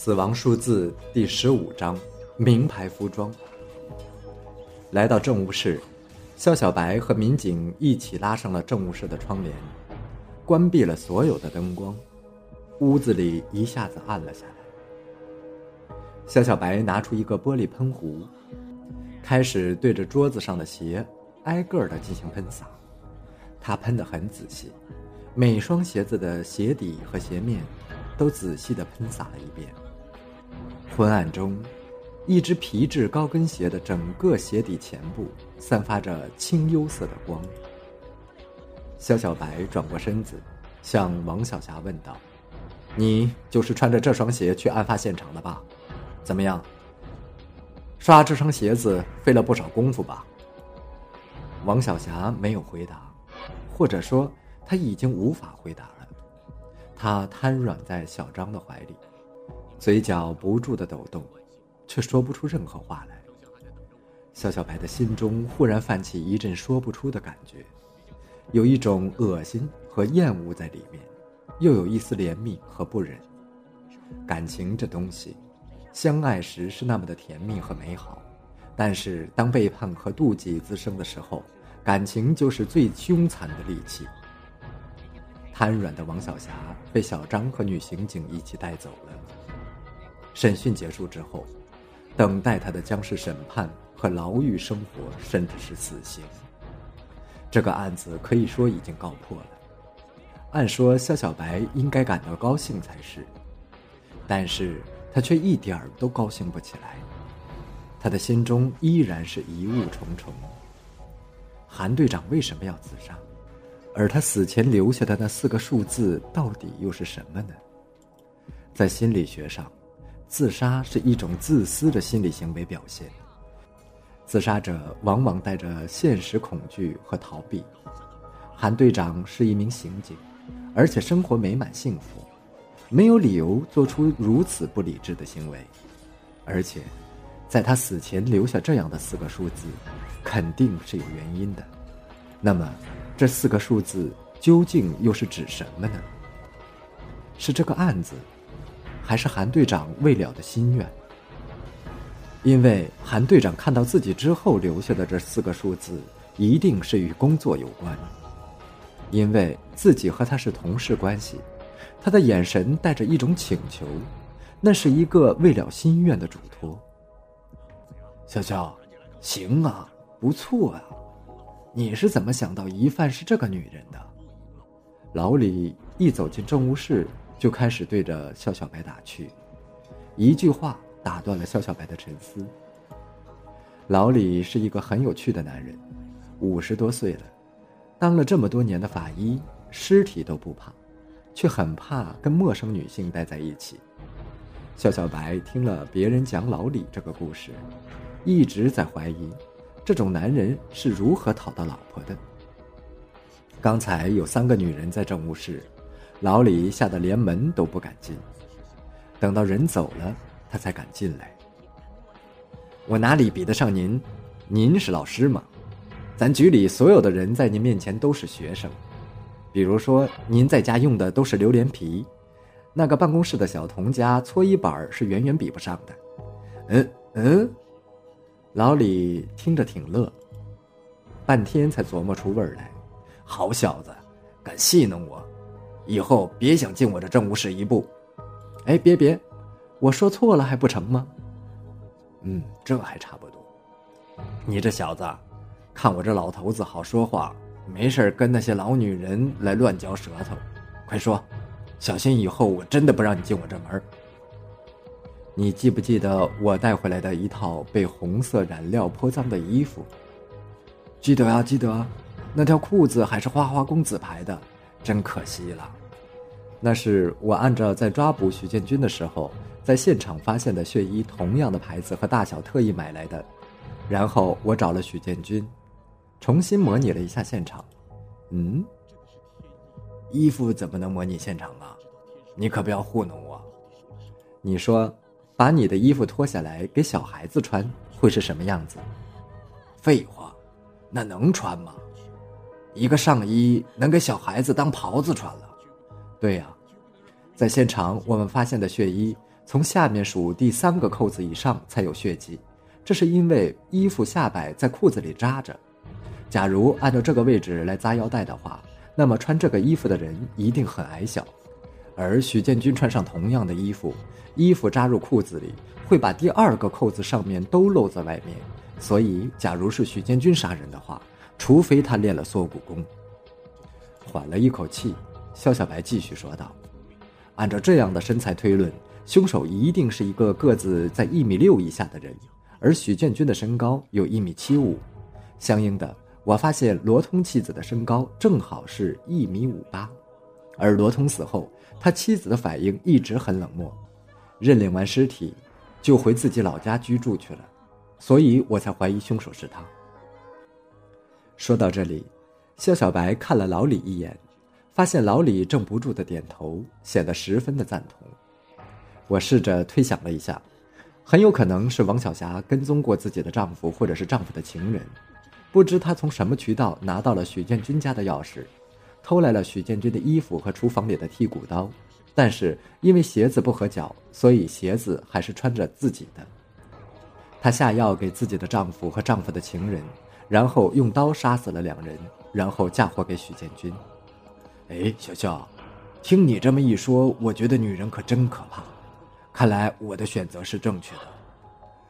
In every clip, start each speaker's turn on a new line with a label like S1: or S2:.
S1: 死亡数字第十五章：名牌服装。来到政务室，肖小白和民警一起拉上了政务室的窗帘，关闭了所有的灯光，屋子里一下子暗了下来。肖小白拿出一个玻璃喷壶，开始对着桌子上的鞋挨个的进行喷洒。他喷得很仔细，每双鞋子的鞋底和鞋面都仔细的喷洒了一遍。昏暗中，一只皮质高跟鞋的整个鞋底前部散发着青幽色的光。肖小白转过身子，向王小霞问道：“你就是穿着这双鞋去案发现场的吧？怎么样？刷这双鞋子费了不少功夫吧？”王小霞没有回答，或者说他已经无法回答了。他瘫软在小张的怀里。嘴角不住的抖动，却说不出任何话来。肖小白的心中忽然泛起一阵说不出的感觉，有一种恶心和厌恶在里面，又有一丝怜悯和不忍。感情这东西，相爱时是那么的甜蜜和美好，但是当背叛和妒忌滋生的时候，感情就是最凶残的利器。瘫软的王小霞被小张和女刑警一起带走了。审讯结束之后，等待他的将是审判和牢狱生活，甚至是死刑。这个案子可以说已经告破了。按说肖小白应该感到高兴才是，但是他却一点儿都高兴不起来。他的心中依然是疑雾重重。韩队长为什么要自杀？而他死前留下的那四个数字到底又是什么呢？在心理学上。自杀是一种自私的心理行为表现。自杀者往往带着现实恐惧和逃避。韩队长是一名刑警，而且生活美满幸福，没有理由做出如此不理智的行为。而且，在他死前留下这样的四个数字，肯定是有原因的。那么，这四个数字究竟又是指什么呢？是这个案子？还是韩队长未了的心愿，因为韩队长看到自己之后留下的这四个数字，一定是与工作有关。因为自己和他是同事关系，他的眼神带着一种请求，那是一个未了心愿的嘱托。小乔，行啊，不错啊，你是怎么想到疑犯是这个女人的？老李一走进政务室。就开始对着肖小白打趣，一句话打断了肖小白的沉思。老李是一个很有趣的男人，五十多岁了，当了这么多年的法医，尸体都不怕，却很怕跟陌生女性待在一起。肖小白听了别人讲老李这个故事，一直在怀疑，这种男人是如何讨到老婆的。刚才有三个女人在政务室。老李吓得连门都不敢进，等到人走了，他才敢进来。我哪里比得上您？您是老师吗？咱局里所有的人在您面前都是学生。比如说，您在家用的都是榴莲皮，那个办公室的小童家搓衣板是远远比不上的。嗯嗯，老李听着挺乐，半天才琢磨出味儿来。好小子，敢戏弄我！以后别想进我这政务室一步，哎，别别，我说错了还不成吗？嗯，这还差不多。你这小子，看我这老头子好说话，没事跟那些老女人来乱嚼舌头，快说，小心以后我真的不让你进我这门。你记不记得我带回来的一套被红色染料泼脏的衣服？记得啊，记得，那条裤子还是花花公子牌的，真可惜了。那是我按照在抓捕许建军的时候，在现场发现的血衣同样的牌子和大小特意买来的，然后我找了许建军，重新模拟了一下现场。嗯，衣服怎么能模拟现场啊？你可不要糊弄我。你说，把你的衣服脱下来给小孩子穿，会是什么样子？废话，那能穿吗？一个上衣能给小孩子当袍子穿了？对呀，在现场我们发现的血衣，从下面数第三个扣子以上才有血迹，这是因为衣服下摆在裤子里扎着。假如按照这个位置来扎腰带的话，那么穿这个衣服的人一定很矮小。而许建军穿上同样的衣服，衣服扎入裤子里，会把第二个扣子上面都露在外面。所以，假如是许建军杀人的话，除非他练了缩骨功。缓了一口气，肖小白继续说道：“按照这样的身材推论。”凶手一定是一个个子在一米六以下的人，而许建军的身高有一米七五，相应的，我发现罗通妻子的身高正好是一米五八，而罗通死后，他妻子的反应一直很冷漠，认领完尸体，就回自己老家居住去了，所以我才怀疑凶手是他。说到这里，肖小白看了老李一眼，发现老李正不住的点头，显得十分的赞同。我试着推想了一下，很有可能是王小霞跟踪过自己的丈夫，或者是丈夫的情人。不知她从什么渠道拿到了许建军家的钥匙，偷来了许建军的衣服和厨房里的剔骨刀。但是因为鞋子不合脚，所以鞋子还是穿着自己的。她下药给自己的丈夫和丈夫的情人，然后用刀杀死了两人，然后嫁祸给许建军。哎，小笑，听你这么一说，我觉得女人可真可怕。看来我的选择是正确的，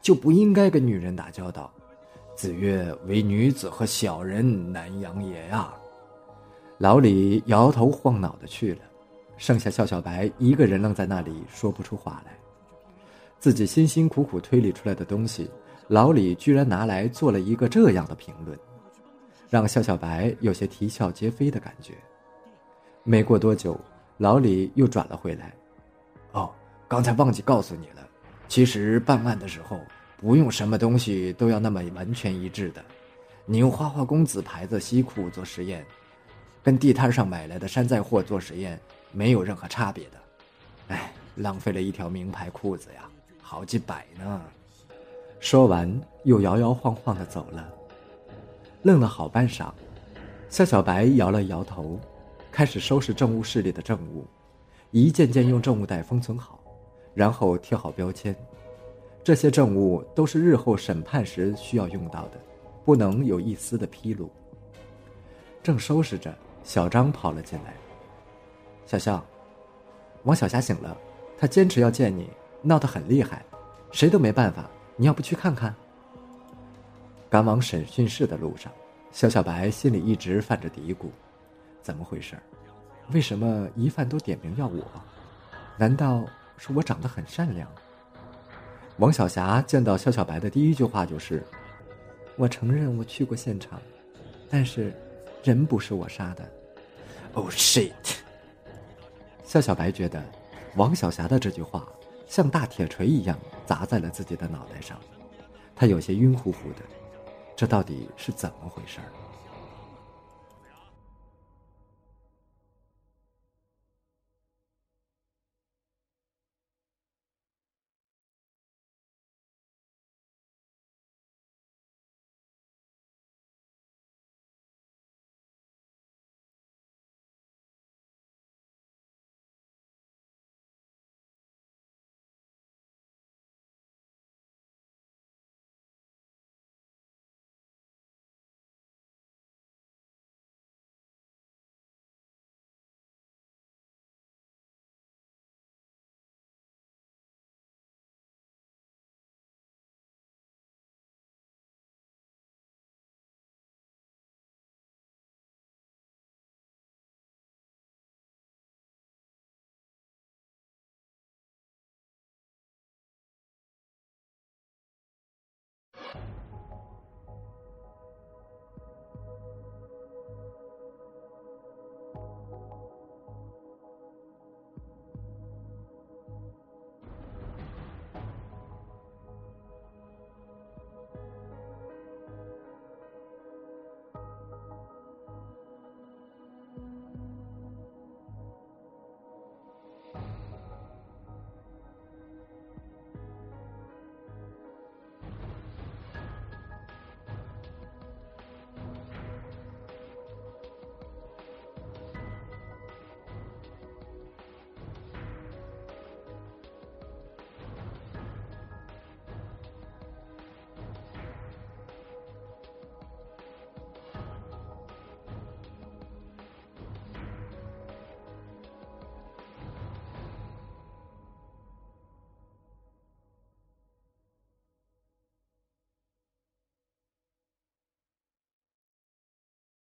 S1: 就不应该跟女人打交道。子曰：“唯女子和小人难养也呀。”老李摇头晃脑的去了，剩下笑小白一个人愣在那里，说不出话来。自己辛辛苦苦推理出来的东西，老李居然拿来做了一个这样的评论，让笑小白有些啼笑皆非的感觉。没过多久，老李又转了回来。哦。刚才忘记告诉你了，其实办案的时候不用什么东西都要那么完全一致的。你用花花公子牌子西裤做实验，跟地摊上买来的山寨货做实验没有任何差别的。哎，浪费了一条名牌裤子呀，好几百呢。说完，又摇摇晃晃的走了。愣了好半晌，夏小白摇了摇头，开始收拾政务室里的证物，一件件用证物袋封存好。然后贴好标签，这些证物都是日后审判时需要用到的，不能有一丝的纰漏。正收拾着，小张跑了进来。小肖，王小霞醒了，她坚持要见你，闹得很厉害，谁都没办法。你要不去看看？赶往审讯室的路上，肖小白心里一直犯着嘀咕：怎么回事？为什么疑犯都点名要我？难道？是我长得很善良。王小霞见到肖小白的第一句话就是：“我承认我去过现场，但是人不是我杀的。” Oh shit！肖小白觉得王小霞的这句话像大铁锤一样砸在了自己的脑袋上，他有些晕乎乎的。这到底是怎么回事？